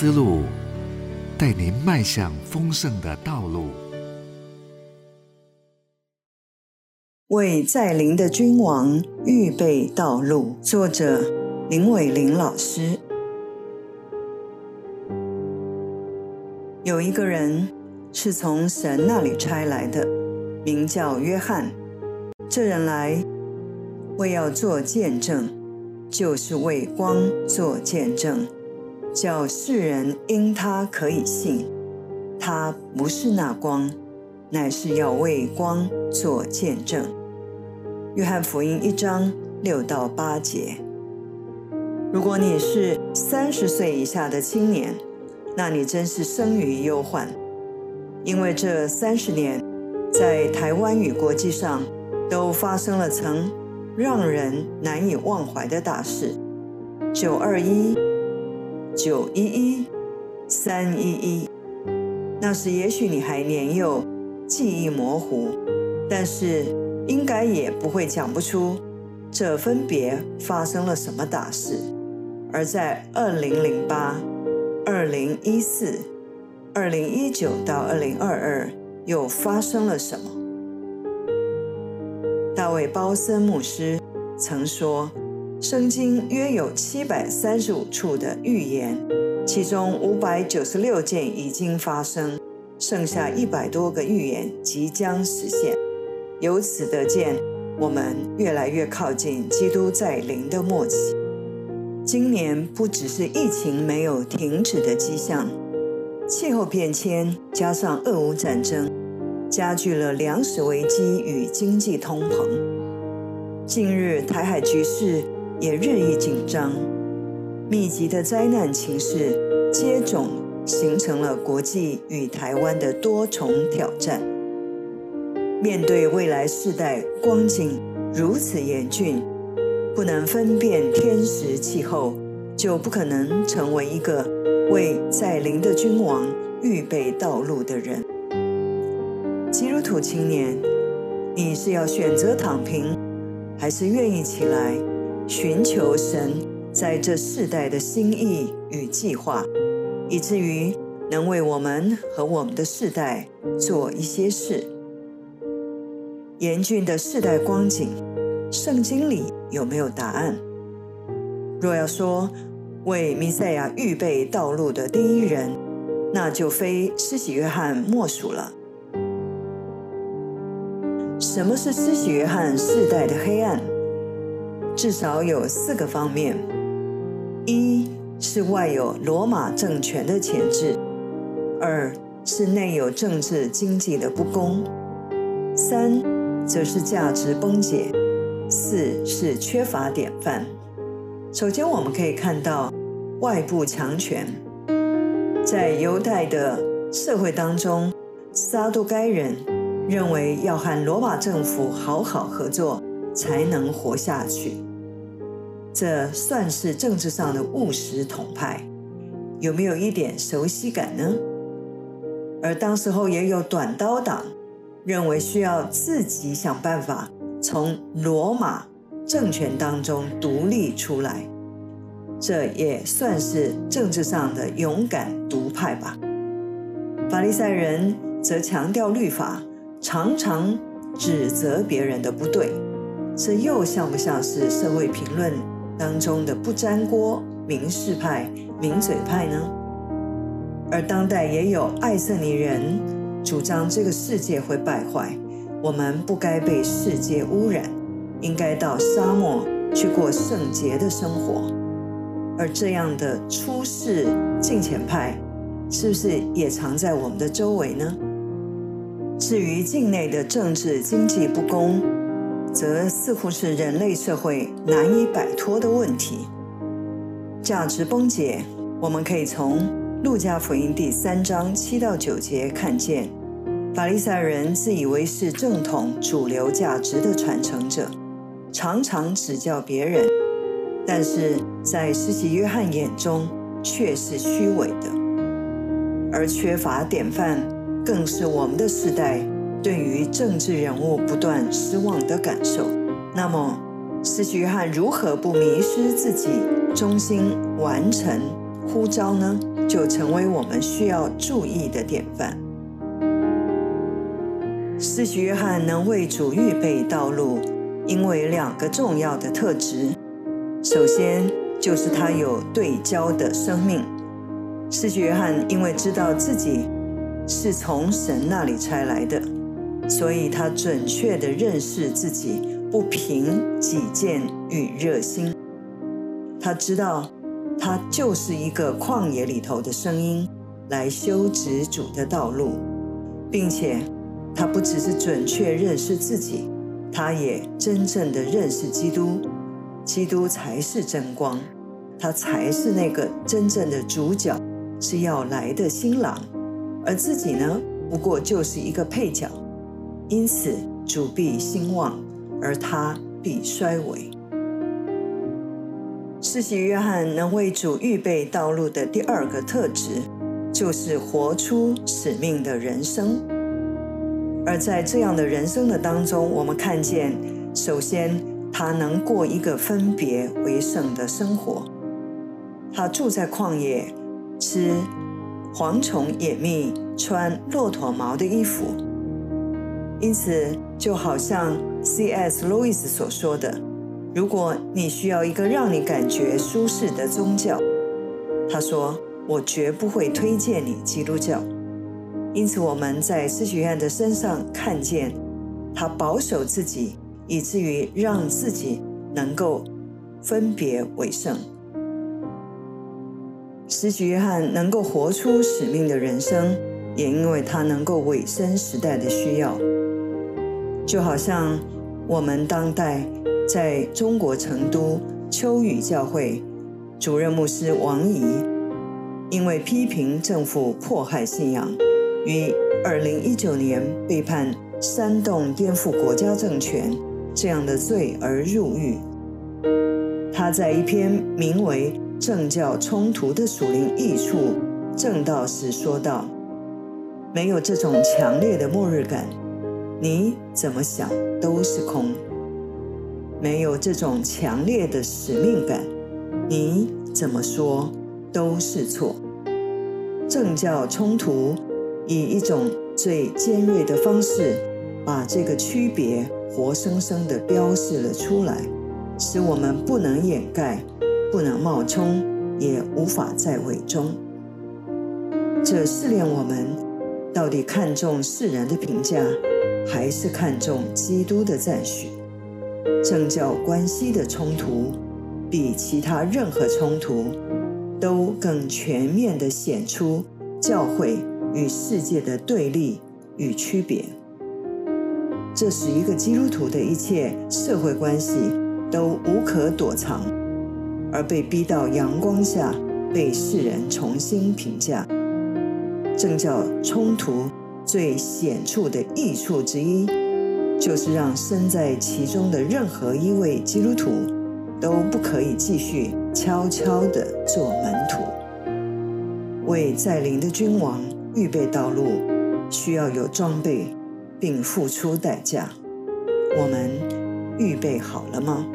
思路，带您迈向丰盛的道路。为在临的君王预备道路。作者林伟玲老师。有一个人是从神那里差来的，名叫约翰。这人来为要做见证，就是为光做见证，叫世人因他可以信。他不是那光，乃是要为光做见证。约翰福音一章六到八节。如果你是三十岁以下的青年，那你真是生于忧患，因为这三十年在台湾与国际上。都发生了曾让人难以忘怀的大事：九二一、九一一、三一一。那时也许你还年幼，记忆模糊，但是应该也不会讲不出这分别发生了什么大事。而在二零零八、二零一四、二零一九到二零二二，又发生了什么？大卫·包森牧师曾说：“圣经约有七百三十五处的预言，其中五百九十六件已经发生，剩下一百多个预言即将实现。由此得见，我们越来越靠近基督在临的末期。今年不只是疫情没有停止的迹象，气候变迁加上俄乌战争。”加剧了粮食危机与经济通膨。近日，台海局势也日益紧张，密集的灾难情势接踵，形成了国际与台湾的多重挑战。面对未来世代光景如此严峻，不能分辨天时气候，就不可能成为一个为在临的君王预备道路的人。基督徒青年，你是要选择躺平，还是愿意起来寻求神在这世代的心意与计划，以至于能为我们和我们的世代做一些事？严峻的世代光景，圣经里有没有答案？若要说为弥赛亚预备道路的第一人，那就非施洗约翰莫属了。什么是施洗约翰世代的黑暗？至少有四个方面：一是外有罗马政权的潜质；二是内有政治经济的不公；三则是价值崩解；四是缺乏典范。首先，我们可以看到外部强权，在犹太的社会当中，撒都该人。认为要和罗马政府好好合作。才能活下去，这算是政治上的务实统派，有没有一点熟悉感呢？而当时候也有短刀党，认为需要自己想办法从罗马政权当中独立出来，这也算是政治上的勇敢独派吧。法利赛人则强调律法。常常指责别人的不对，这又像不像是社会评论当中的不粘锅、明示派、名嘴派呢？而当代也有爱色尼人主张这个世界会败坏，我们不该被世界污染，应该到沙漠去过圣洁的生活。而这样的出世敬虔派，是不是也藏在我们的周围呢？至于境内的政治经济不公，则似乎是人类社会难以摆脱的问题。价值崩解，我们可以从路加福音第三章七到九节看见，法利赛人自以为是正统主流价值的传承者，常常指教别人，但是在施洗约翰眼中却是虚伪的，而缺乏典范。更是我们的时代对于政治人物不断失望的感受。那么，施洗约翰如何不迷失自己，忠心完成呼召呢，就成为我们需要注意的典范。施洗约翰能为主预备道路，因为两个重要的特质。首先，就是他有对焦的生命。施洗约翰因为知道自己是从神那里差来的，所以他准确地认识自己不凭己见与热心。他知道，他就是一个旷野里头的声音，来修直主的道路，并且。他不只是准确认识自己，他也真正的认识基督。基督才是真光，他才是那个真正的主角，是要来的新郎。而自己呢，不过就是一个配角。因此，主必兴旺，而他必衰微。世袭约翰能为主预备道路的第二个特质，就是活出使命的人生。而在这样的人生的当中，我们看见，首先他能过一个分别为圣的生活。他住在旷野，吃蝗虫野蜜，穿骆驼毛的衣服。因此，就好像 C.S. 路易斯所说的：“如果你需要一个让你感觉舒适的宗教，他说，我绝不会推荐你基督教。”因此，我们在施许愿的身上看见他保守自己，以至于让自己能够分别为圣。施许约翰能够活出使命的人生，也因为他能够委身时代的需要。就好像我们当代在中国成都秋雨教会主任牧师王怡，因为批评政府迫害信仰。于二零一九年被判煽动颠覆国家政权这样的罪而入狱。他在一篇名为《政教冲突的属灵益处》正道时说道：“没有这种强烈的末日感，你怎么想都是空；没有这种强烈的使命感，你怎么说都是错。政教冲突。”以一种最尖锐的方式，把这个区别活生生地标示了出来，使我们不能掩盖，不能冒充，也无法再伪装。这试炼我们，到底看重世人的评价，还是看重基督的赞许？政教关系的冲突，比其他任何冲突，都更全面地显出教会。与世界的对立与区别，这使一个基督徒的一切社会关系都无可躲藏，而被逼到阳光下，被世人重新评价。政教冲突最显著的益处之一，就是让身在其中的任何一位基督徒都不可以继续悄悄地做门徒，为在临的君王。预备道路需要有装备，并付出代价。我们预备好了吗？